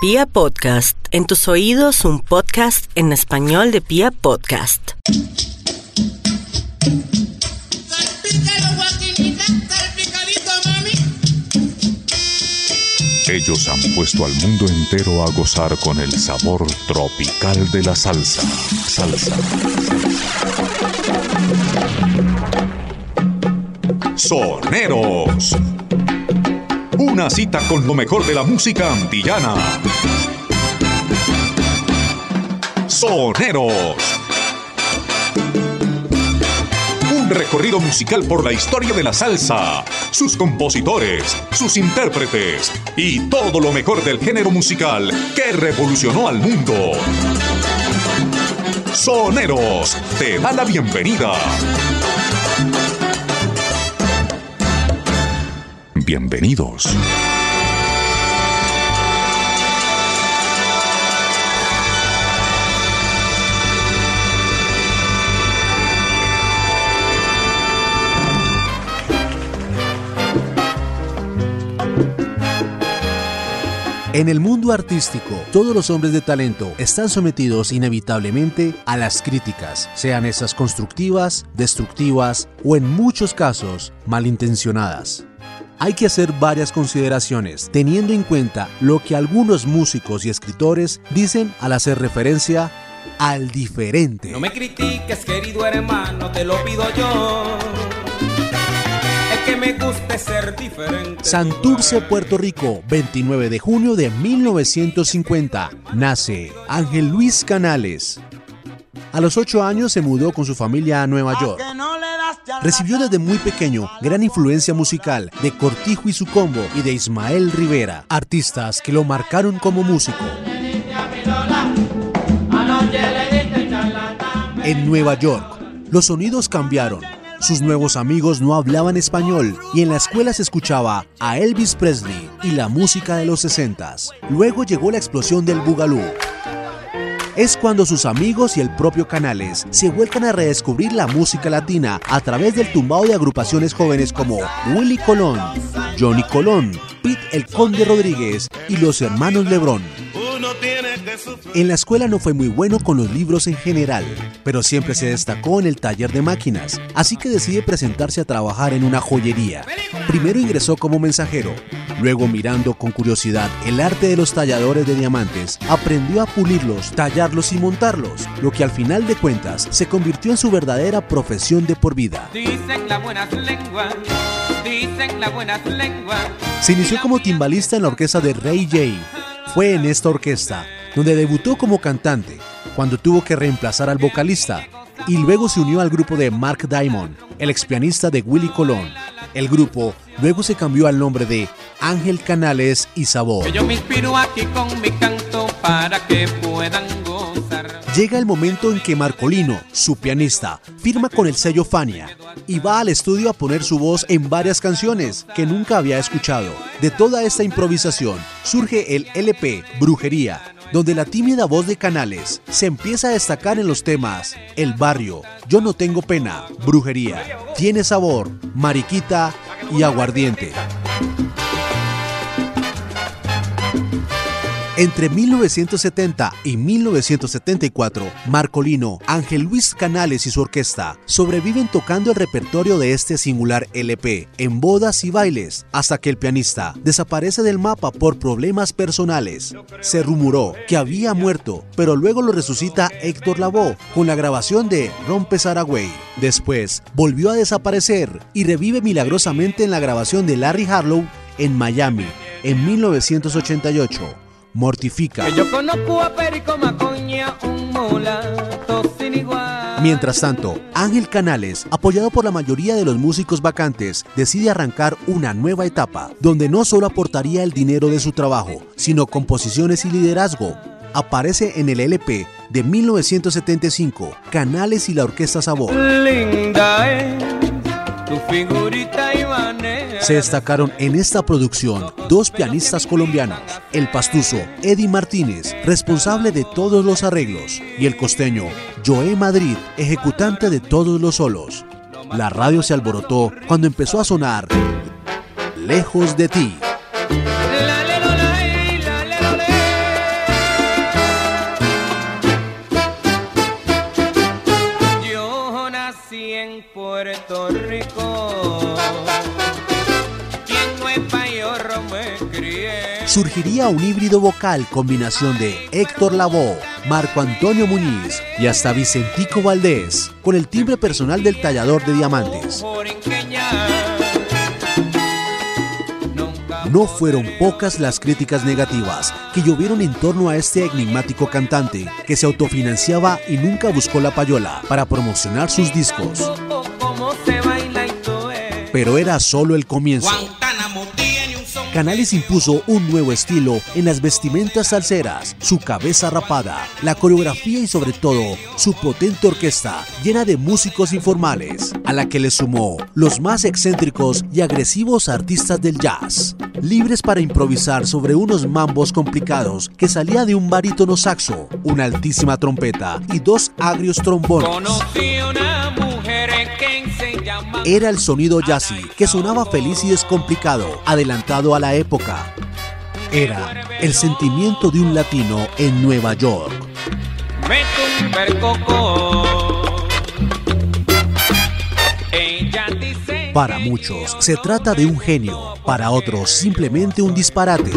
Pia Podcast, en tus oídos un podcast en español de Pia Podcast. Ellos han puesto al mundo entero a gozar con el sabor tropical de la salsa. Salsa. Soneros. Una cita con lo mejor de la música antillana. Soneros. Un recorrido musical por la historia de la salsa, sus compositores, sus intérpretes y todo lo mejor del género musical que revolucionó al mundo. Soneros te da la bienvenida. Bienvenidos. En el mundo artístico, todos los hombres de talento están sometidos inevitablemente a las críticas, sean esas constructivas, destructivas o en muchos casos malintencionadas. Hay que hacer varias consideraciones, teniendo en cuenta lo que algunos músicos y escritores dicen al hacer referencia al diferente. No me critiques, querido hermano, te lo pido yo. Es que me guste ser diferente. Santurce, Puerto Rico, 29 de junio de 1950. Nace Ángel Luis Canales. A los 8 años se mudó con su familia a Nueva York. Recibió desde muy pequeño gran influencia musical de Cortijo y su combo y de Ismael Rivera, artistas que lo marcaron como músico. En Nueva York, los sonidos cambiaron. Sus nuevos amigos no hablaban español y en la escuela se escuchaba a Elvis Presley y la música de los 60. Luego llegó la explosión del Boogaloo. Es cuando sus amigos y el propio Canales se vuelcan a redescubrir la música latina a través del tumbado de agrupaciones jóvenes como Willy Colón, Johnny Colón, Pete el Conde Rodríguez y los hermanos Lebrón. En la escuela no fue muy bueno con los libros en general, pero siempre se destacó en el taller de máquinas, así que decide presentarse a trabajar en una joyería. Primero ingresó como mensajero, luego mirando con curiosidad el arte de los talladores de diamantes, aprendió a pulirlos, tallarlos y montarlos, lo que al final de cuentas se convirtió en su verdadera profesión de por vida. Dicen las buenas lenguas, dicen las buenas lenguas. Se inició como timbalista en la orquesta de Ray J. Fue en esta orquesta donde debutó como cantante, cuando tuvo que reemplazar al vocalista, y luego se unió al grupo de Mark Diamond, el ex pianista de Willy Colón. El grupo luego se cambió al nombre de Ángel Canales y Sabor. Que yo me inspiro aquí con mi canto para que puedan gozar. Llega el momento en que Marcolino, su pianista, firma con el sello Fania y va al estudio a poner su voz en varias canciones que nunca había escuchado. De toda esta improvisación surge el LP Brujería, donde la tímida voz de Canales se empieza a destacar en los temas El Barrio, Yo no tengo pena, Brujería, Tiene sabor, Mariquita y Aguardiente. Entre 1970 y 1974, Marcolino, Ángel Luis Canales y su orquesta sobreviven tocando el repertorio de este singular LP en bodas y bailes, hasta que el pianista desaparece del mapa por problemas personales. Se rumoró que había muerto, pero luego lo resucita Héctor Lavoe con la grabación de Rompe Saragüey. Después volvió a desaparecer y revive milagrosamente en la grabación de Larry Harlow en Miami en 1988 mortifica. Que yo conozco a Perico Macoña, un mulato sin igual. Mientras tanto, Ángel Canales, apoyado por la mayoría de los músicos vacantes, decide arrancar una nueva etapa, donde no solo aportaría el dinero de su trabajo, sino composiciones y liderazgo. Aparece en el LP de 1975, Canales y la Orquesta Sabor. Linda es tu figurita. Se destacaron en esta producción dos pianistas colombianos, el pastuso Eddie Martínez, responsable de todos los arreglos, y el costeño Joé Madrid, ejecutante de todos los solos. La radio se alborotó cuando empezó a sonar Lejos de ti. Surgiría un híbrido vocal combinación de Héctor Lavoe, Marco Antonio Muñiz y hasta Vicentico Valdés, con el timbre personal del tallador de diamantes. No fueron pocas las críticas negativas que llovieron en torno a este enigmático cantante que se autofinanciaba y nunca buscó la payola para promocionar sus discos. Pero era solo el comienzo. Canales impuso un nuevo estilo en las vestimentas salseras, su cabeza rapada, la coreografía y sobre todo su potente orquesta llena de músicos informales, a la que le sumó los más excéntricos y agresivos artistas del jazz, libres para improvisar sobre unos mambos complicados que salía de un barítono saxo, una altísima trompeta y dos agrios trombones. Era el sonido jazzy que sonaba feliz y descomplicado, adelantado a la época. Era el sentimiento de un latino en Nueva York. Para muchos se trata de un genio, para otros simplemente un disparate.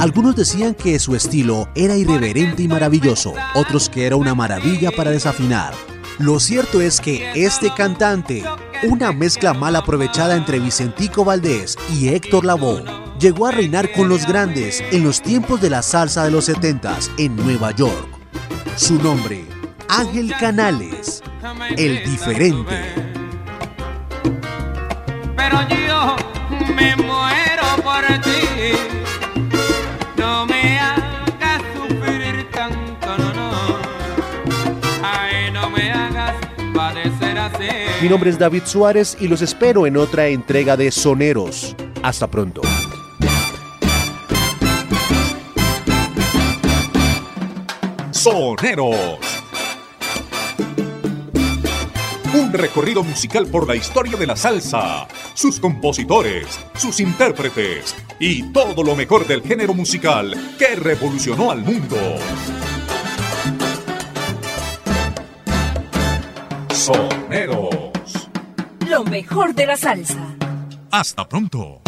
Algunos decían que su estilo era irreverente y maravilloso, otros que era una maravilla para desafinar. Lo cierto es que este cantante, una mezcla mal aprovechada entre Vicentico Valdés y Héctor Lavoe, llegó a reinar con los grandes en los tiempos de la salsa de los 70 en Nueva York. Su nombre, Ángel Canales, el diferente. Pero yo Mi nombre es David Suárez y los espero en otra entrega de Soneros. Hasta pronto. Soneros. Un recorrido musical por la historia de la salsa, sus compositores, sus intérpretes y todo lo mejor del género musical que revolucionó al mundo. Soneros. Lo mejor de la salsa. Hasta pronto.